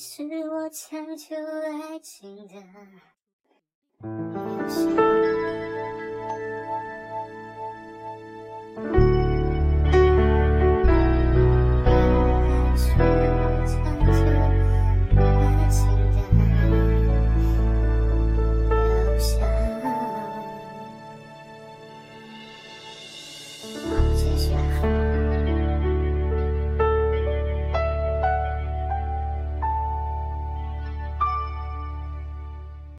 是我强求爱情的。